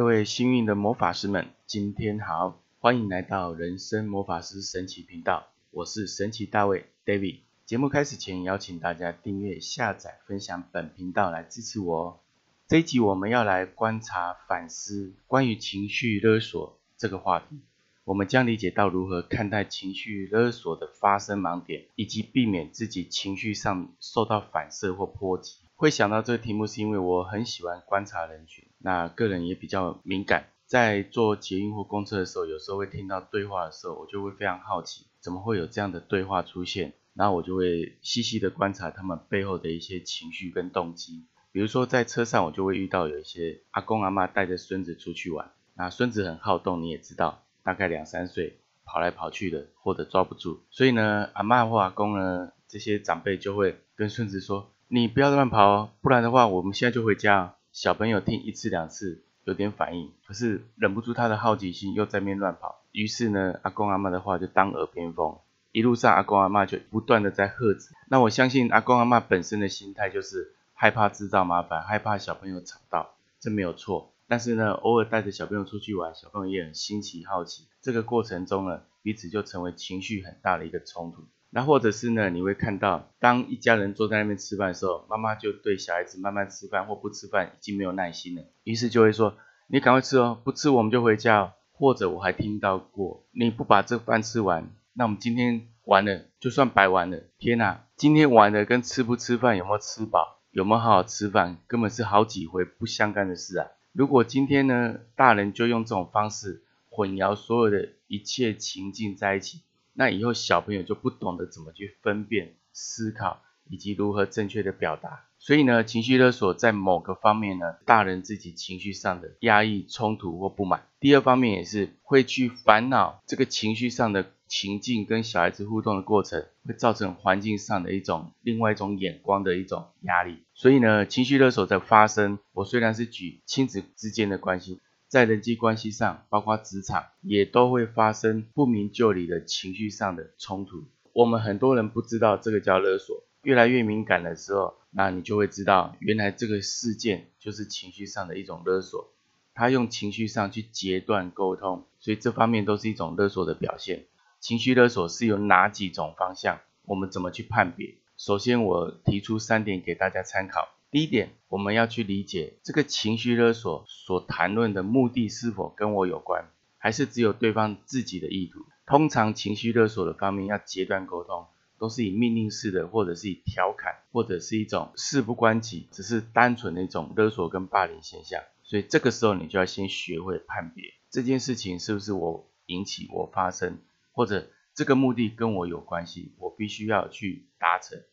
各位幸运的魔法师们，今天好，欢迎来到人生魔法师神奇频道，我是神奇大卫 David。节目开始前，邀请大家订阅、下载、分享本频道来支持我哦。这一集我们要来观察、反思关于情绪勒索这个话题，我们将理解到如何看待情绪勒索的发生盲点，以及避免自己情绪上受到反射或波及。会想到这个题目，是因为我很喜欢观察人群，那个人也比较敏感，在做捷运或公车的时候，有时候会听到对话的时候，我就会非常好奇，怎么会有这样的对话出现？然后我就会细细的观察他们背后的一些情绪跟动机。比如说在车上，我就会遇到有一些阿公阿妈带着孙子出去玩，那孙子很好动，你也知道，大概两三岁，跑来跑去的，或者抓不住，所以呢，阿妈或阿公呢，这些长辈就会跟孙子说。你不要乱跑哦，不然的话，我们现在就回家。小朋友听一次两次有点反应，可是忍不住他的好奇心又在面乱跑。于是呢，阿公阿妈的话就当耳边风。一路上阿公阿妈就不断的在喝止。那我相信阿公阿妈本身的心态就是害怕制造麻烦，害怕小朋友吵到，这没有错。但是呢，偶尔带着小朋友出去玩，小朋友也很新奇好奇。这个过程中呢，彼此就成为情绪很大的一个冲突。那或者是呢？你会看到，当一家人坐在那边吃饭的时候，妈妈就对小孩子慢慢吃饭或不吃饭已经没有耐心了，于是就会说：“你赶快吃哦，不吃我们就回家。”哦。”或者我还听到过：“你不把这饭吃完，那我们今天玩了就算白玩了。”天哪，今天玩的跟吃不吃饭、有没有吃饱、有没有好好吃饭，根本是好几回不相干的事啊！如果今天呢，大人就用这种方式混淆所有的一切情境在一起。那以后小朋友就不懂得怎么去分辨、思考，以及如何正确的表达。所以呢，情绪勒索在某个方面呢，大人自己情绪上的压抑、冲突或不满；第二方面也是会去烦恼这个情绪上的情境跟小孩子互动的过程，会造成环境上的一种另外一种眼光的一种压力。所以呢，情绪勒索在发生，我虽然是举亲子之间的关系。在人际关系上，包括职场，也都会发生不明就里的情绪上的冲突。我们很多人不知道这个叫勒索，越来越敏感的时候，那你就会知道，原来这个事件就是情绪上的一种勒索。他用情绪上去截断沟通，所以这方面都是一种勒索的表现。情绪勒索是有哪几种方向？我们怎么去判别？首先，我提出三点给大家参考。第一点，我们要去理解这个情绪勒索所谈论的目的是否跟我有关，还是只有对方自己的意图。通常情绪勒索的方面要截断沟通，都是以命令式的，或者是以调侃，或者是一种事不关己，只是单纯的一种勒索跟霸凌现象。所以这个时候你就要先学会判别这件事情是不是我引起我发生，或者。这个目的跟我有关系，我必须要去达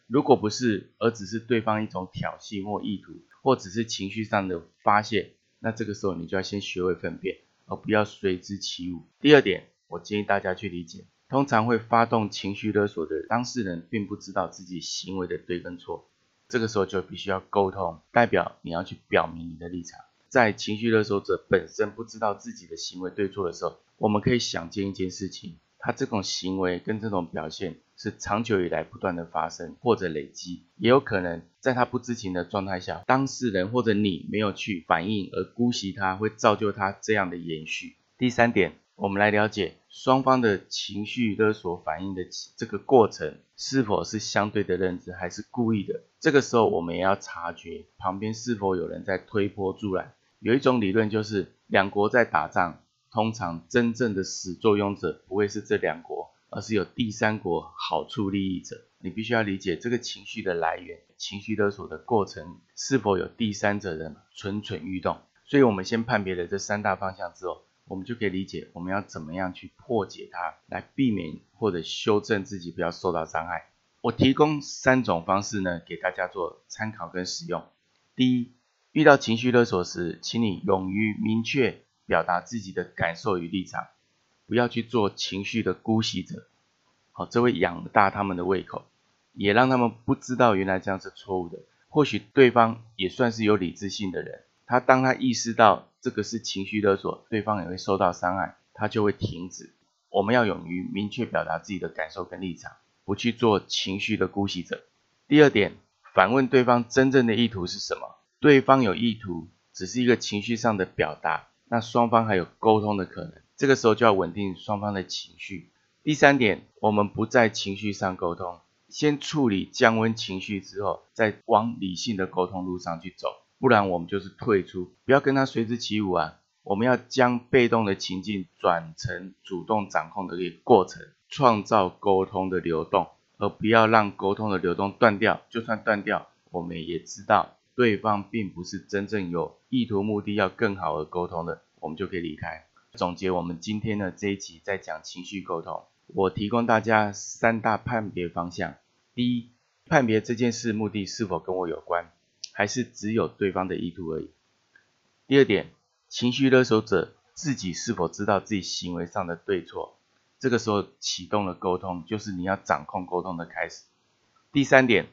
如果不是，而只是对方一种挑衅或意图，或只是情绪上的发泄，那这个时候你就要先学会分辨，而不要随之起舞。第二点，我建议大家去理解，通常会发动情绪勒索的当事人，并不知道自己行为的对跟错。这个时候就必须要沟通，代表你要去表明你的立场。在情绪勒索者本身不知道自己的行为对错的时候，我们可以想见一件事情。他这种行为跟这种表现是长久以来不断的发生或者累积，也有可能在他不知情的状态下，当事人或者你没有去反应而姑息他，会造就他这样的延续。第三点，我们来了解双方的情绪勒索反应的这个过程是否是相对的认知还是故意的。这个时候我们也要察觉旁边是否有人在推波助澜。有一种理论就是两国在打仗。通常真正的始作俑者不会是这两国，而是有第三国好处利益者。你必须要理解这个情绪的来源，情绪勒索的过程是否有第三者的蠢蠢欲动。所以，我们先判别了这三大方向之后，我们就可以理解我们要怎么样去破解它，来避免或者修正自己不要受到伤害。我提供三种方式呢，给大家做参考跟使用。第一，遇到情绪勒索时，请你勇于明确。表达自己的感受与立场，不要去做情绪的姑息者。好，这会养大他们的胃口，也让他们不知道原来这样是错误的。或许对方也算是有理智性的人，他当他意识到这个是情绪勒索，对方也会受到伤害，他就会停止。我们要勇于明确表达自己的感受跟立场，不去做情绪的姑息者。第二点，反问对方真正的意图是什么？对方有意图，只是一个情绪上的表达。那双方还有沟通的可能，这个时候就要稳定双方的情绪。第三点，我们不在情绪上沟通，先处理降温情绪之后，再往理性的沟通路上去走，不然我们就是退出，不要跟他随之起舞啊。我们要将被动的情境转成主动掌控的一个过程，创造沟通的流动，而不要让沟通的流动断掉。就算断掉，我们也知道对方并不是真正有意图目的要更好的沟通的，我们就可以离开。总结我们今天的这一集在讲情绪沟通，我提供大家三大判别方向：第一，判别这件事目的是否跟我有关，还是只有对方的意图而已；第二点。情绪勒索者自己是否知道自己行为上的对错？这个时候启动了沟通，就是你要掌控沟通的开始。第三点，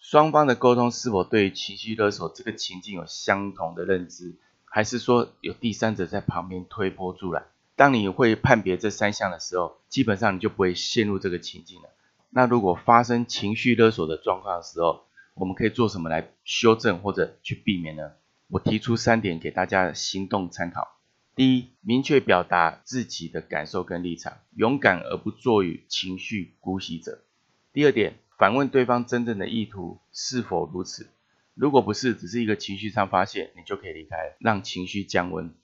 双方的沟通是否对情绪勒索这个情境有相同的认知，还是说有第三者在旁边推波助澜？当你会判别这三项的时候，基本上你就不会陷入这个情境了。那如果发生情绪勒索的状况的时候，我们可以做什么来修正或者去避免呢？我提出三点给大家行动参考：第一，明确表达自己的感受跟立场，勇敢而不做于情绪姑息者；第二点，反问对方真正的意图是否如此，如果不是，只是一个情绪上发泄，你就可以离开，让情绪降温。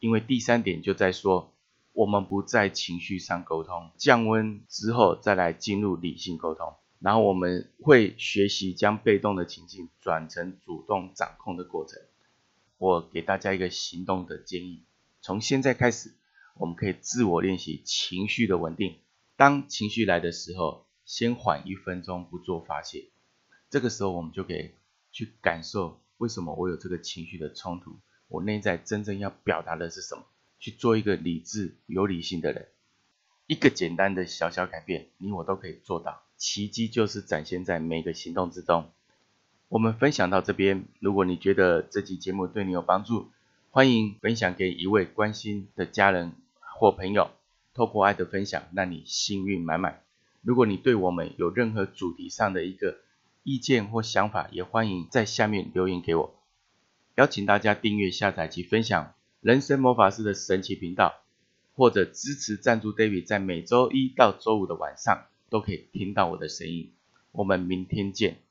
因为第三点就在说，我们不在情绪上沟通，降温之后再来进入理性沟通，然后我们会学习将被动的情境转成主动掌控的过程。我给大家一个行动的建议，从现在开始，我们可以自我练习情绪的稳定。当情绪来的时候，先缓一分钟不做发泄。这个时候，我们就可以去感受为什么我有这个情绪的冲突，我内在真正要表达的是什么，去做一个理智、有理性的人。一个简单的小小改变，你我都可以做到。奇迹就是展现在每个行动之中。我们分享到这边，如果你觉得这集节目对你有帮助，欢迎分享给一位关心的家人或朋友。透过爱的分享，让你幸运满满。如果你对我们有任何主题上的一个意见或想法，也欢迎在下面留言给我。邀请大家订阅、下载及分享人生魔法师的神奇频道，或者支持赞助 David，在每周一到周五的晚上都可以听到我的声音。我们明天见。